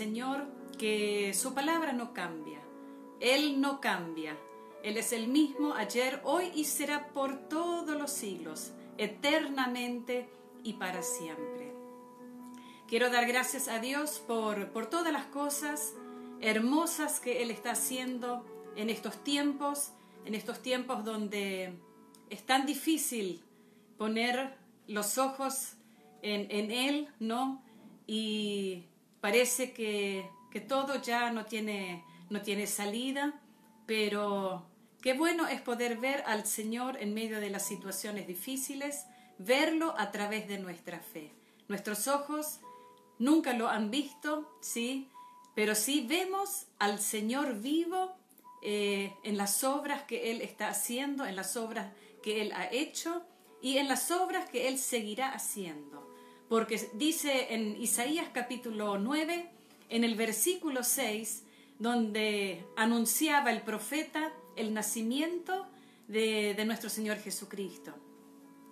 Señor que su palabra no cambia. Él no cambia. Él es el mismo ayer, hoy y será por todos los siglos, eternamente y para siempre. Quiero dar gracias a Dios por, por todas las cosas hermosas que Él está haciendo en estos tiempos, en estos tiempos donde es tan difícil poner los ojos en, en Él, ¿no? Y parece que, que todo ya no tiene, no tiene salida, pero qué bueno es poder ver al Señor en medio de las situaciones difíciles, verlo a través de nuestra fe. Nuestros ojos nunca lo han visto, ¿sí? Pero sí vemos al Señor vivo eh, en las obras que Él está haciendo, en las obras que Él ha hecho y en las obras que Él seguirá haciendo. Porque dice en Isaías capítulo 9, en el versículo 6, donde anunciaba el profeta el nacimiento de, nuestro Señor Jesucristo,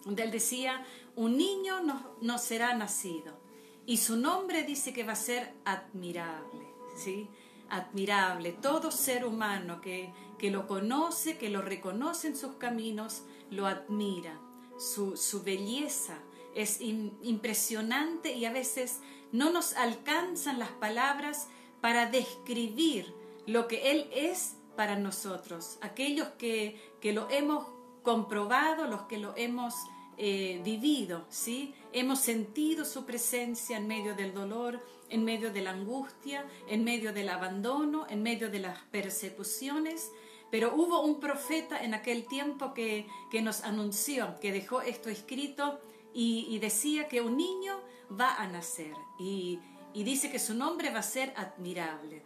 donde él decía, un niño no será nacido y su nombre dice que va a ser admirable, ¿sí? Admirable. Todo ser humano que, que lo conoce, que lo reconoce en sus caminos, lo admira. Su, su belleza es impresionante y a veces no nos alcanzan las palabras para describir lo que Él es para nosotros. Aquellos que, que lo hemos comprobado, los que lo hemos eh, vivido, ¿sí? Hemos sentido su presencia en medio del dolor, en medio de la angustia, en medio del abandono, en medio de las persecuciones. Pero hubo un profeta en aquel tiempo que, que nos anunció, que dejó esto escrito y, decía que un niño va a nacer y, y dice que su nombre va a ser admirable,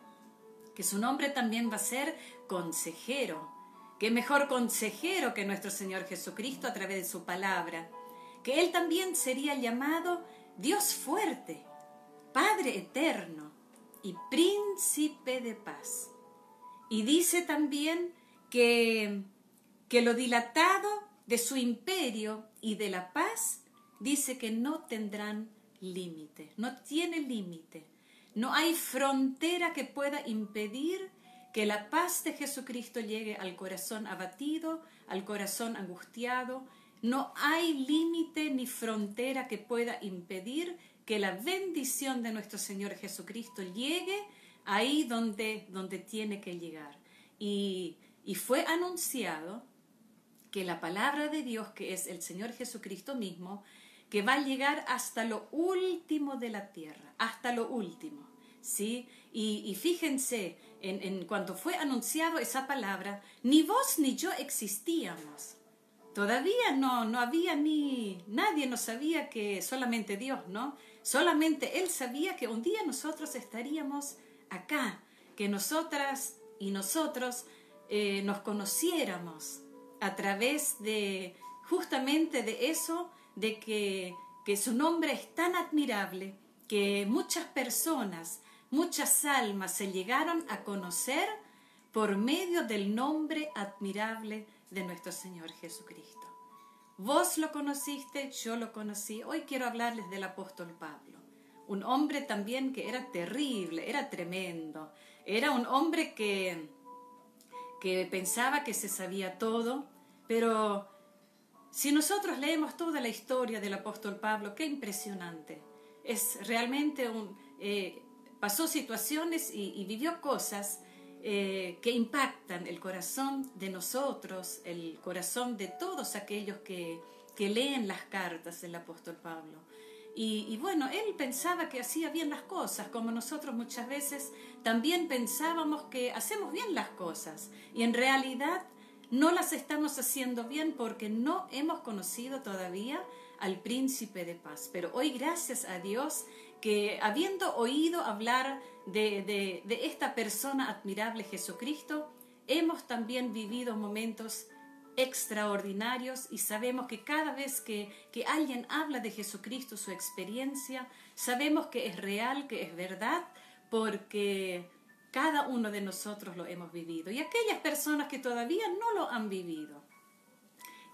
que su nombre también va a ser consejero, Qué mejor consejero que nuestro Señor Jesucristo a través de su palabra, que Él también sería llamado Dios fuerte, Padre eterno y príncipe de paz. Y dice también que, que lo dilatado de su imperio y de la paz, dice que no tendrán límite, no tiene límite. No hay frontera que pueda impedir que la paz de Jesucristo llegue al corazón abatido, al corazón angustiado. No hay límite ni frontera que pueda impedir que la bendición de nuestro Señor Jesucristo llegue ahí donde, donde tiene que llegar. Y, y fue anunciado que la palabra de Dios, que es el Señor Jesucristo mismo, que va a llegar hasta lo último de la tierra, hasta lo último. ¿sí? Y, fíjense, en, en cuanto fue anunciado esa palabra, ni vos ni yo existíamos. Todavía no, no había ni nadie nos sabía que solamente Dios, ¿no? Solamente Él sabía que un día nosotros estaríamos acá, que nosotras y nosotros eh, nos conociéramos a través de justamente de eso, de que, que su nombre es tan admirable que muchas personas muchas almas se llegaron a conocer por medio del nombre admirable de nuestro Señor Jesucristo. Vos lo conociste, yo lo conocí. Hoy quiero hablarles del apóstol Pablo, un hombre también que era terrible, era tremendo, era un hombre que, que pensaba que se sabía todo, pero si nosotros leemos toda la historia del apóstol Pablo, qué impresionante. Es realmente un, eh, pasó situaciones y, vivió cosas eh, que impactan el corazón de nosotros, el corazón de todos aquellos que, leen las cartas del apóstol Pablo. Y, bueno, él pensaba que hacía bien las cosas, como nosotros muchas veces también pensábamos que hacemos bien las cosas y en realidad no las estamos haciendo bien porque no hemos conocido todavía al príncipe de paz. Pero hoy, gracias a Dios, que habiendo oído hablar de, esta persona admirable Jesucristo, hemos también vivido momentos extraordinarios y sabemos que cada vez que, alguien habla de Jesucristo, su experiencia, sabemos que es real, que es verdad, porque cada uno de nosotros lo hemos vivido. Y aquellas personas que todavía no lo han vivido.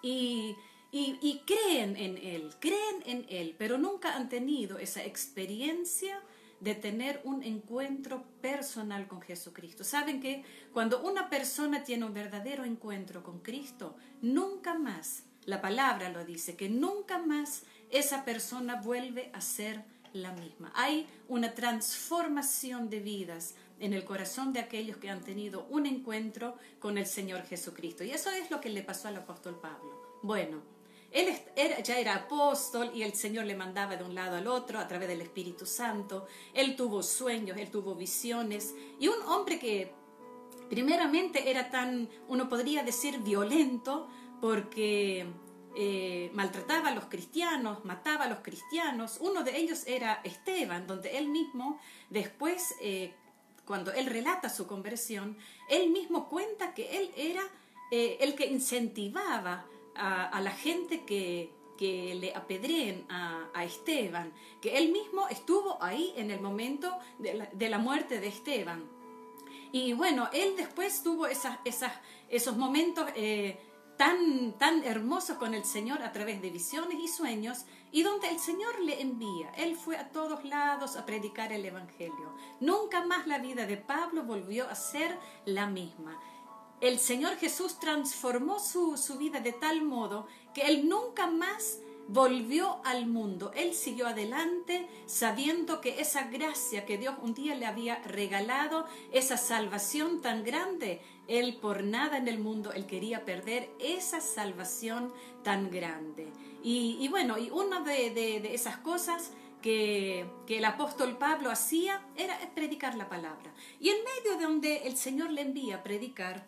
Y y, creen en Él, creen en Él, pero nunca han tenido esa experiencia de tener un encuentro personal con Jesucristo. Saben que cuando una persona tiene un verdadero encuentro con Cristo, nunca más, la palabra lo dice, que nunca más esa persona vuelve a ser la misma. Hay una transformación de vidas en el corazón de aquellos que han tenido un encuentro con el Señor Jesucristo. Y eso es lo que le pasó al apóstol Pablo. Bueno, él ya era apóstol y el Señor le mandaba de un lado al otro a través del Espíritu Santo. Él tuvo sueños, él tuvo visiones. Y un hombre que primeramente era tan, uno podría decir, violento, porque eh, maltrataba a los cristianos, mataba a los cristianos. Uno de ellos era Esteban, donde él mismo después, eh, cuando él relata su conversión, él mismo cuenta que él era eh, el que incentivaba a, la gente que, le apedreen a, Esteban, que él mismo estuvo ahí en el momento de la, muerte de Esteban. Y bueno, él después tuvo esos momentos tan, tan hermoso con el Señor a través de visiones y sueños y donde el Señor le envía. Él fue a todos lados a predicar el Evangelio. Nunca más la vida de Pablo volvió a ser la misma. El Señor Jesús transformó su, su vida de tal modo que él nunca más volvió al mundo. Él siguió adelante sabiendo que esa gracia que Dios un día le había regalado, esa salvación tan grande, él por nada en el mundo, él quería perder esa salvación tan grande. Y, bueno, y una de, esas cosas que, que, el apóstol Pablo hacía era predicar la palabra. Y en medio de donde el Señor le envía a predicar,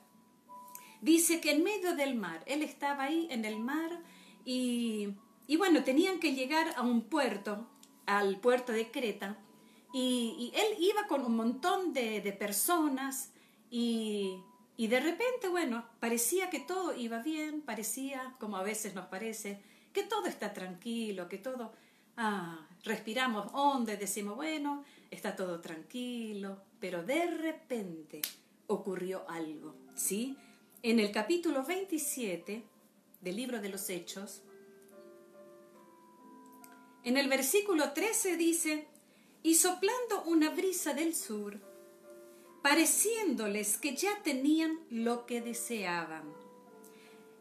dice que en medio del mar, él estaba ahí en el mar y y bueno, tenían que llegar a un puerto, al puerto de Creta, y, él iba con un montón de, personas y, y, de repente, bueno, parecía que todo iba bien, parecía, como a veces nos parece, que todo está tranquilo, que todo, ah, respiramos hondo y decimos, bueno, está todo tranquilo, pero de repente ocurrió algo, ¿sí? En el capítulo 27 del libro de los Hechos, en el versículo 13 dice, y soplando una brisa del sur, pareciéndoles que ya tenían lo que deseaban,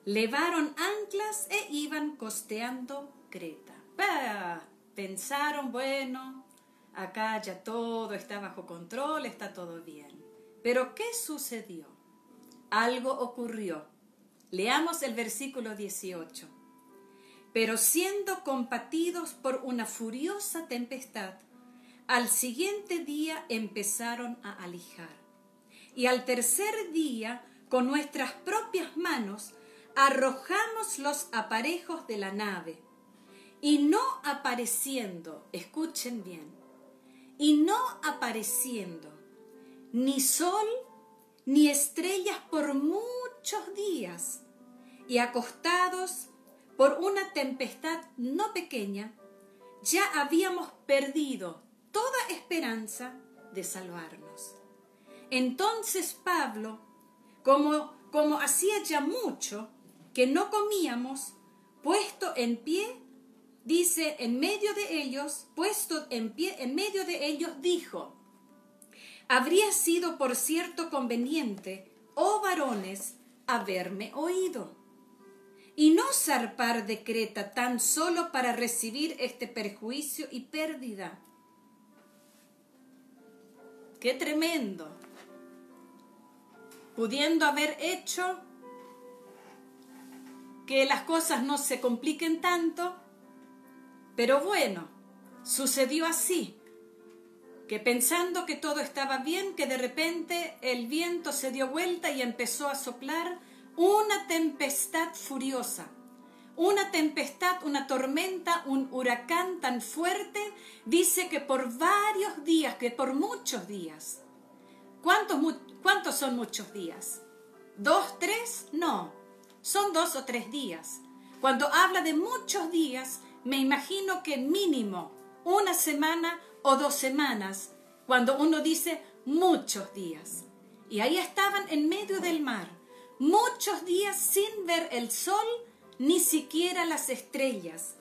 levaron anclas e iban costeando Creta. Pensaron, bueno, acá ya todo está bajo control, está todo bien. Pero ¿qué sucedió? Algo ocurrió. Leamos el versículo 18 pero siendo compatidos por una furiosa tempestad, al siguiente día empezaron a alijar. Y al tercer día, con nuestras propias manos, arrojamos los aparejos de la nave. Y no apareciendo, escuchen bien, y no apareciendo ni sol ni estrellas por muchos días, y acostados por una tempestad no pequeña, ya habíamos perdido toda esperanza de salvarnos. Entonces Pablo, como, como hacía ya mucho que no comíamos, puesto en pie, dice en medio de ellos, puesto en pie en medio de ellos, dijo, habría sido por cierto conveniente, oh varones, haberme oído y no zarpar de Creta tan solo para recibir este perjuicio y pérdida. ¡Qué tremendo! Pudiendo haber hecho que las cosas no se compliquen tanto, pero bueno, sucedió así, que pensando que todo estaba bien, que de repente el viento se dio vuelta y empezó a soplar una tempestad furiosa, una tempestad, una tormenta, un huracán tan fuerte, dice que por varios días, que por muchos días. ¿Cuántos, cuántos son muchos días? ¿Dos, tres? No, son dos o tres días. Cuando habla de muchos días, me imagino que mínimo una semana o dos semanas, cuando uno dice muchos días. Y ahí estaban en medio del mar, muchos días sin ver el sol ni siquiera las estrellas.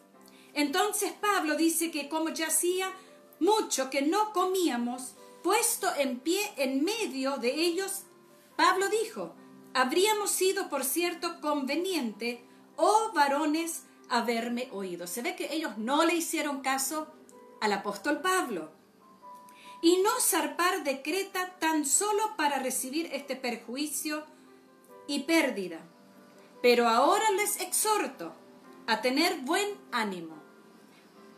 Entonces Pablo dice que como yacía mucho que no comíamos, puesto en pie en medio de ellos, Pablo dijo, habríamos sido, por cierto, conveniente, oh varones, haberme oído. Se ve que ellos no le hicieron caso al apóstol Pablo. Y no zarpar de Creta tan solo para recibir este perjuicio y pérdida. Pero ahora les exhorto a tener buen ánimo,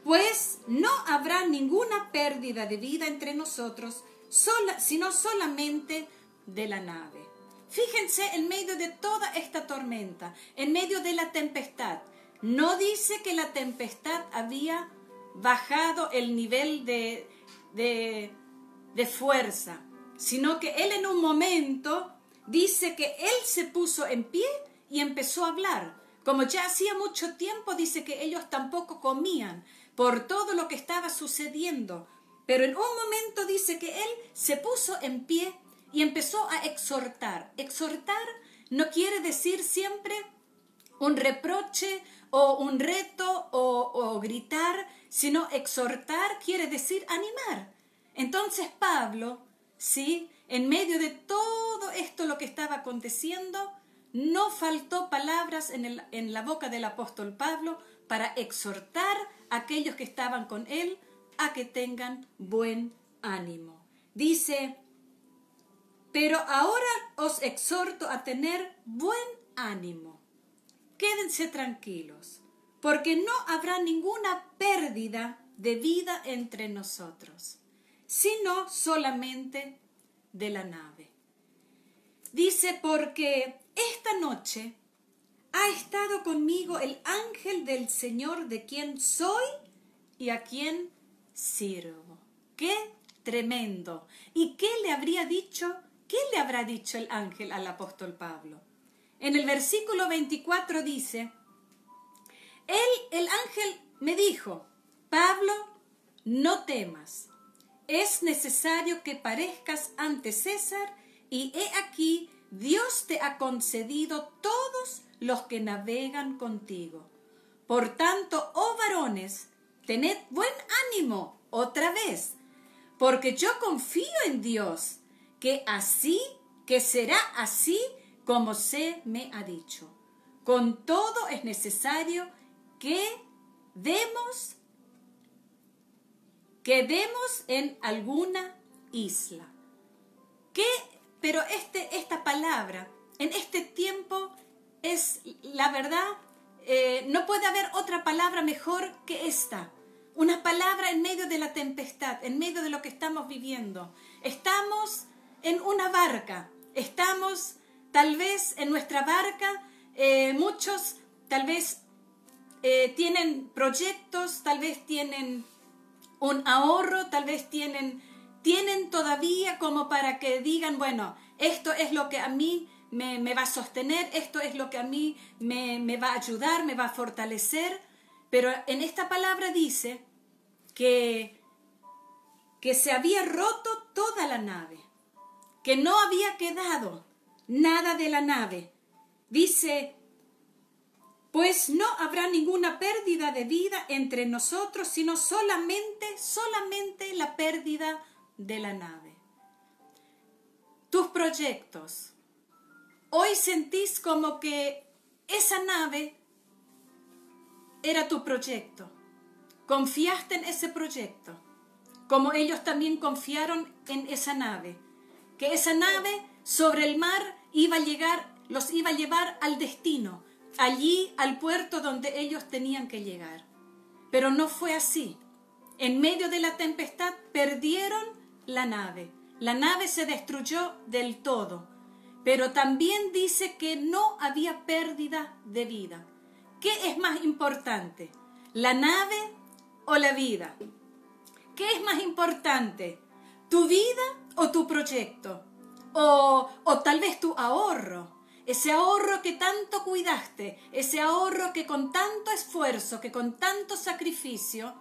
pues no habrá ninguna pérdida de vida entre nosotros, sino solamente de la nave. Fíjense en medio de toda esta tormenta, en medio de la tempestad. No dice que la tempestad había bajado el nivel de, de, de fuerza, sino que él en un momento dice que él se puso en pie y empezó a hablar. Como ya hacía mucho tiempo, dice que ellos tampoco comían por todo lo que estaba sucediendo. Pero en un momento dice que él se puso en pie y empezó a exhortar. Exhortar no quiere decir siempre un reproche o un reto o, gritar, sino exhortar quiere decir animar. Entonces Pablo, sí, en medio de todo esto lo que estaba aconteciendo, no faltó palabras en, en la boca del apóstol Pablo para exhortar a aquellos que estaban con él a que tengan buen ánimo. Dice, pero ahora os exhorto a tener buen ánimo. Quédense tranquilos, porque no habrá ninguna pérdida de vida entre nosotros, sino solamente de la nave. Dice, porque esta noche ha estado conmigo el ángel del Señor de quien soy y a quien sirvo. ¡Qué tremendo! ¿Y qué le habría dicho ¿Qué le habrá dicho el ángel al apóstol Pablo? En el versículo 24 dice, Él, el ángel, me dijo, Pablo, no temas, es necesario que parezcas ante César y he aquí, Dios te ha concedido todos los que navegan contigo. Por tanto, oh varones, tened buen ánimo otra vez, porque yo confío en Dios que así, que será así como se me ha dicho. Con todo es necesario que demos, que demos en alguna isla. Que, pero este, esta palabra, en este tiempo, es la verdad, eh, no puede haber otra palabra mejor que esta. Una palabra en medio de la tempestad, en medio de lo que estamos viviendo. Estamos en una barca. Estamos tal vez en nuestra barca, eh, muchos tal vez eh, tienen proyectos, tal vez tienen un ahorro, tal vez tienen, tienen todavía como para que digan, bueno, esto es lo que a mí me, va a sostener, esto es lo que a mí me, me va a ayudar, me va a fortalecer. Pero en esta palabra dice que, que se había roto toda la nave que no había quedado nada de la nave. Dice, pues no habrá ninguna pérdida de vida entre nosotros, sino solamente, solamente la pérdida de la nave. Tus proyectos. Hoy sentís como que esa nave era tu proyecto. Confiaste en ese proyecto, como ellos también confiaron en esa nave que esa nave sobre el mar iba a llegar, los iba a llevar al destino, allí al puerto donde ellos tenían que llegar. Pero no fue así. En medio de la tempestad perdieron la nave. La nave se destruyó del todo. Pero también dice que no había pérdida de vida. ¿Qué es más importante? ¿La nave o la vida? ¿Qué es más importante? ¿Tu vida o tu proyecto, o, o tal vez tu ahorro, ese ahorro que tanto cuidaste, ese ahorro que con tanto esfuerzo, que con tanto sacrificio,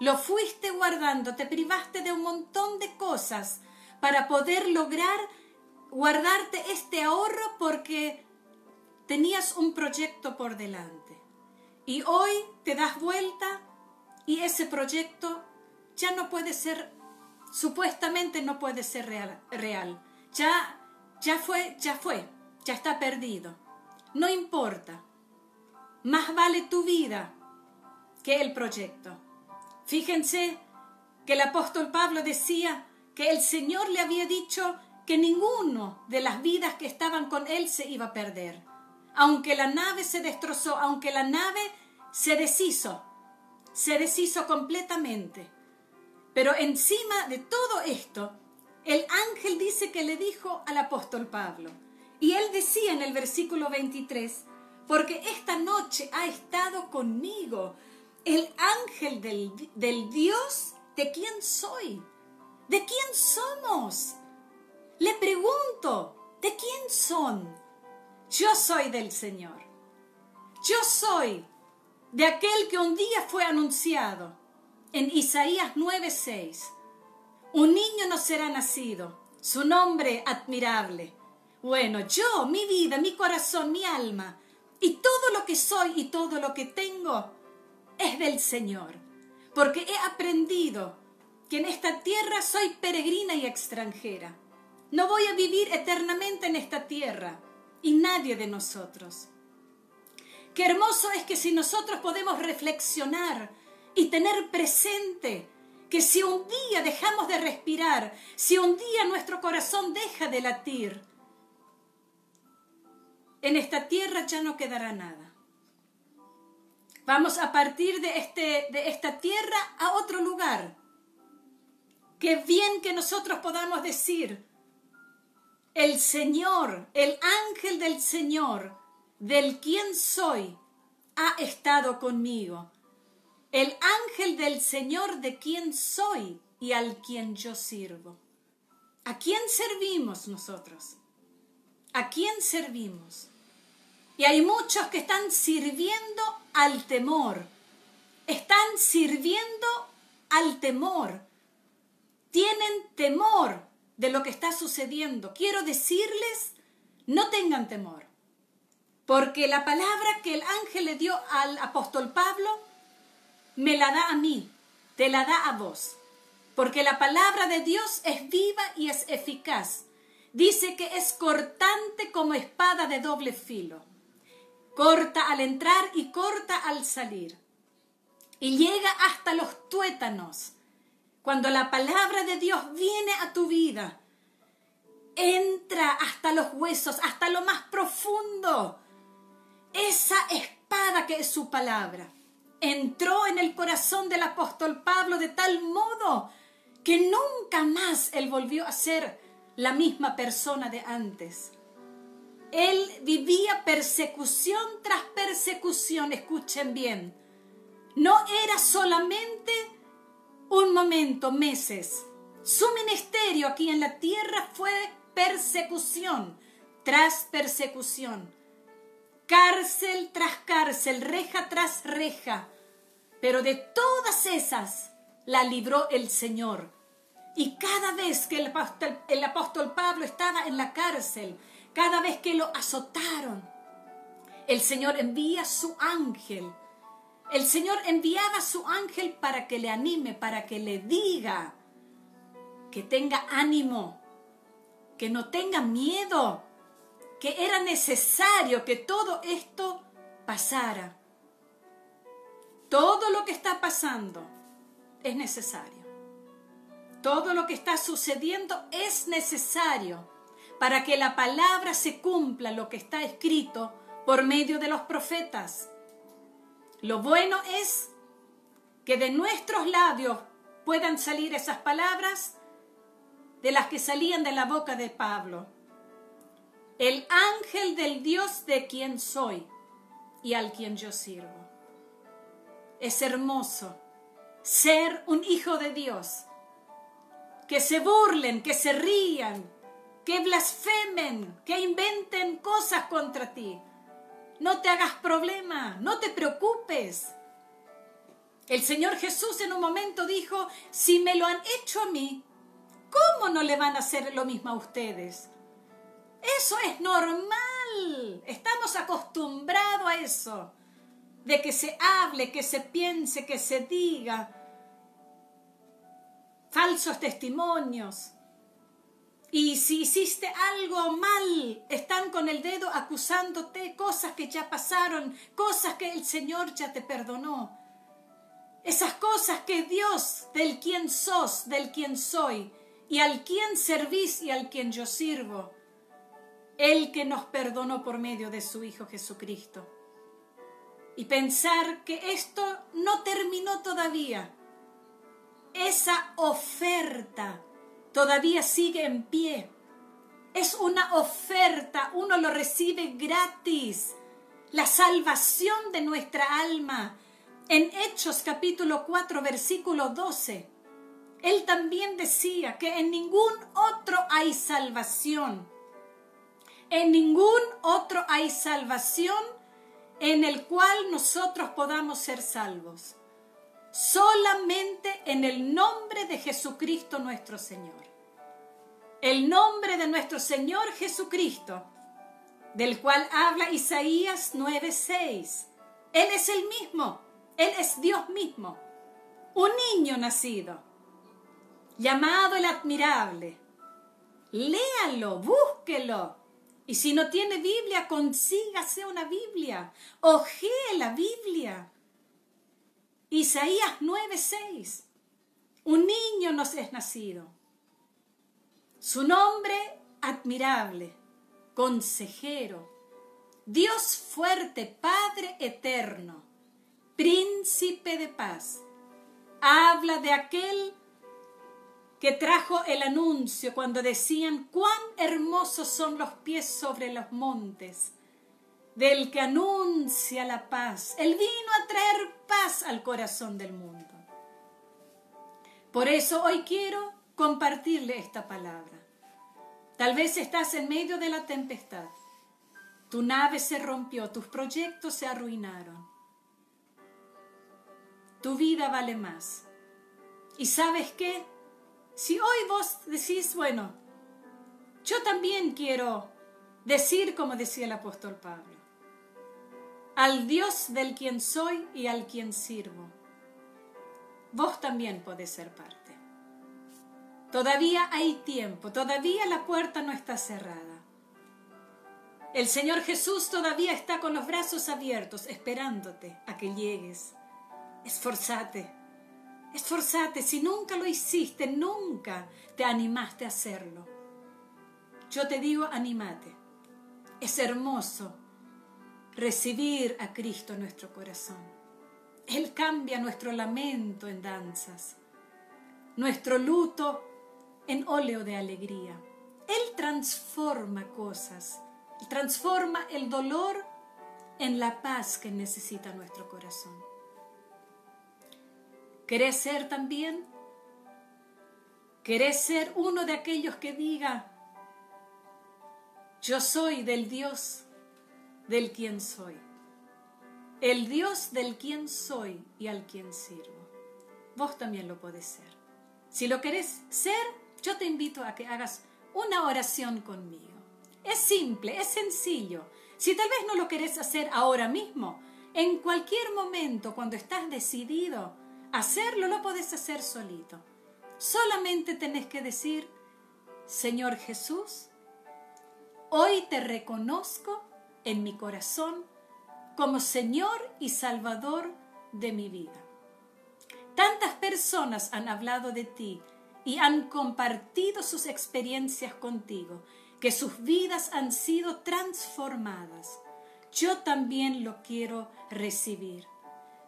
lo fuiste guardando, te privaste de un montón de cosas para poder lograr guardarte este ahorro porque tenías un proyecto por delante. Y hoy te das vuelta y ese proyecto ya no puede ser, supuestamente no puede ser real. real. Ya, ya fue, ya fue, ya está perdido. No importa. Más vale tu vida que el proyecto. Fíjense que el apóstol Pablo decía que el Señor le había dicho que ninguno de las vidas que estaban con él se iba a perder. Aunque la nave se destrozó, aunque la nave se deshizo, se deshizo completamente. Pero encima de todo esto, el ángel dice que le dijo al apóstol Pablo, y él decía en el versículo 23, porque esta noche ha estado conmigo el ángel del, del Dios de quién soy, de quién somos. Le pregunto, ¿de quién son? Yo soy del Señor. Yo soy de aquel que un día fue anunciado en Isaías 9:6. Un niño nos será nacido, su nombre admirable. Bueno, yo, mi vida, mi corazón, mi alma, y todo lo que soy y todo lo que tengo es del Señor, porque he aprendido que en esta tierra soy peregrina y extranjera. No voy a vivir eternamente en esta tierra y nadie de nosotros. Qué hermoso es que si nosotros podemos reflexionar y tener presente que si un día dejamos de respirar, si un día nuestro corazón deja de latir, en esta tierra ya no quedará nada. Vamos a partir de, este, de esta tierra a otro lugar. Qué bien que nosotros podamos decir, el Señor, el ángel del Señor, del quien soy, ha estado conmigo. El ángel del Señor de quien soy y al quien yo sirvo. ¿A quién servimos nosotros? ¿A quién servimos? Y hay muchos que están sirviendo al temor. Están sirviendo al temor. Tienen temor de lo que está sucediendo. Quiero decirles, no tengan temor. Porque la palabra que el ángel le dio al apóstol Pablo, me la da a mí, te la da a vos. Porque la palabra de Dios es viva y es eficaz. Dice que es cortante como espada de doble filo. Corta al entrar y corta al salir. Y llega hasta los tuétanos. Cuando la palabra de Dios viene a tu vida, entra hasta los huesos, hasta lo más profundo esa espada que es su palabra entró en el corazón del apóstol Pablo de tal modo que nunca más él volvió a ser la misma persona de antes. Él vivía persecución tras persecución, escuchen bien. No era solamente un momento, meses. Su ministerio aquí en la tierra fue persecución tras persecución cárcel tras cárcel, reja tras reja, pero de todas esas la libró el Señor. Y cada vez que el apóstol, el apóstol Pablo estaba en la cárcel, cada vez que lo azotaron, el Señor envía su ángel. El Señor enviaba su ángel para que le anime, para que le diga que tenga ánimo, que no tenga miedo, que era necesario que todo esto pasara. Todo lo que está pasando es necesario. Todo lo que está sucediendo es necesario para que la palabra se cumpla, lo que está escrito por medio de los profetas. Lo bueno es que de nuestros labios puedan salir esas palabras de las que salían de la boca de Pablo el ángel del Dios de quien soy y al quien yo sirvo. Es hermoso ser un hijo de Dios. Que se burlen, que se rían, que blasfemen, que inventen cosas contra ti. No te hagas problema, no te preocupes. El Señor Jesús en un momento dijo, si me lo han hecho a mí, ¿cómo no le van a hacer lo mismo a ustedes? Eso es normal. Estamos acostumbrados a eso. De que se hable, que se piense, que se diga. falsos testimonios. Y si hiciste algo mal, están con el dedo acusándote cosas que ya pasaron, cosas que el Señor ya te perdonó. Esas cosas que Dios, del quien sos, del quien soy, y al quien servís y al quien yo sirvo, el que nos perdonó por medio de su Hijo Jesucristo. Y pensar que esto no terminó todavía. Esa oferta todavía sigue en pie. Es una oferta, uno lo recibe gratis. La salvación de nuestra alma. En Hechos capítulo 4 versículo 12, él también decía que en ningún otro hay salvación en ningún otro hay salvación en el cual nosotros podamos ser salvos. Solamente en el nombre de Jesucristo nuestro Señor. El nombre de nuestro Señor Jesucristo, del cual habla Isaías 9:6. Él es el mismo, Él es Dios mismo, un niño nacido, llamado el admirable. Léalo, búsquelo, y si no tiene Biblia, consígase una Biblia. Ojee la Biblia. Isaías 9:6. Un niño nos es nacido. Su nombre admirable, consejero, Dios fuerte, Padre eterno, príncipe de paz. Habla de aquel que trajo el anuncio cuando decían cuán hermosos son los pies sobre los montes, del que anuncia la paz. Él vino a traer paz al corazón del mundo. Por eso hoy quiero compartirle esta palabra. Tal vez estás en medio de la tempestad. Tu nave se rompió, tus proyectos se arruinaron. Tu vida vale más. ¿Y sabes qué? Si hoy vos decís, bueno, yo también quiero decir como decía el apóstol Pablo, al Dios del quien soy y al quien sirvo, vos también podés ser parte. Todavía hay tiempo, todavía la puerta no está cerrada. El Señor Jesús todavía está con los brazos abiertos, esperándote a que llegues. Esforzate Esforzate, si nunca lo hiciste, nunca te animaste a hacerlo. Yo te digo, animate. Es hermoso recibir a Cristo en nuestro corazón. Él cambia nuestro lamento en danzas, nuestro luto en óleo de alegría. Él transforma cosas, transforma el dolor en la paz que necesita nuestro corazón. ¿Querés ser también? ¿Querés ser uno de aquellos que diga, yo soy del Dios del quien soy? El Dios del quien soy y al quien sirvo. Vos también lo podés ser. Si lo querés ser, yo te invito a que hagas una oración conmigo. Es simple, es sencillo. Si tal vez no lo querés hacer ahora mismo, en cualquier momento, cuando estás decidido, Hacerlo lo podés hacer solito. Solamente tenés que decir, Señor Jesús, hoy te reconozco en mi corazón como Señor y Salvador de mi vida. Tantas personas han hablado de ti y han compartido sus experiencias contigo, que sus vidas han sido transformadas. Yo también lo quiero recibir.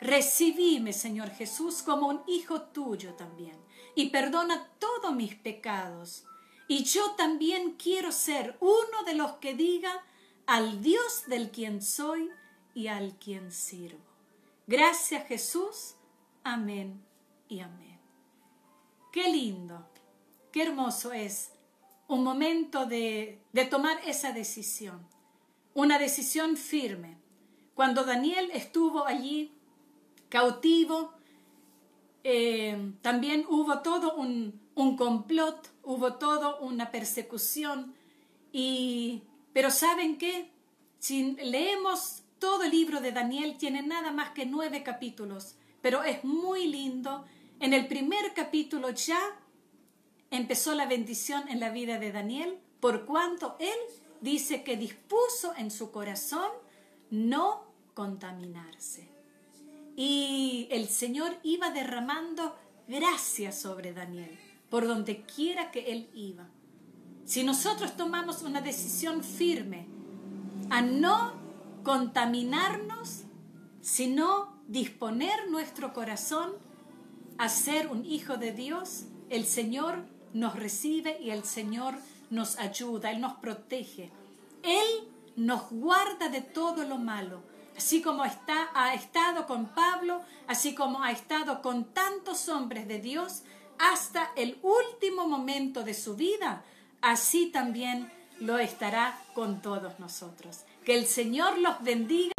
Recibíme, Señor Jesús, como un hijo tuyo también, y perdona todos mis pecados. Y yo también quiero ser uno de los que diga al Dios del quien soy y al quien sirvo. Gracias Jesús. Amén y amén. Qué lindo, qué hermoso es un momento de, de tomar esa decisión, una decisión firme. Cuando Daniel estuvo allí cautivo. Eh, también hubo todo un, un, complot, hubo todo una persecución. Y, pero ¿saben qué? Si leemos todo el libro de Daniel, tiene nada más que nueve capítulos, pero es muy lindo. En el primer capítulo ya empezó la bendición en la vida de Daniel por cuanto él dice que dispuso en su corazón no contaminarse. Y el Señor iba derramando gracia sobre Daniel, por donde quiera que él iba. Si nosotros tomamos una decisión firme a no contaminarnos, sino disponer nuestro corazón a ser un hijo de Dios, el Señor nos recibe y el Señor nos ayuda, Él nos protege. Él nos guarda de todo lo malo, así como está, ha estado con Pablo, así como ha estado con tantos hombres de Dios hasta el último momento de su vida, así también lo estará con todos nosotros. Que el Señor los bendiga.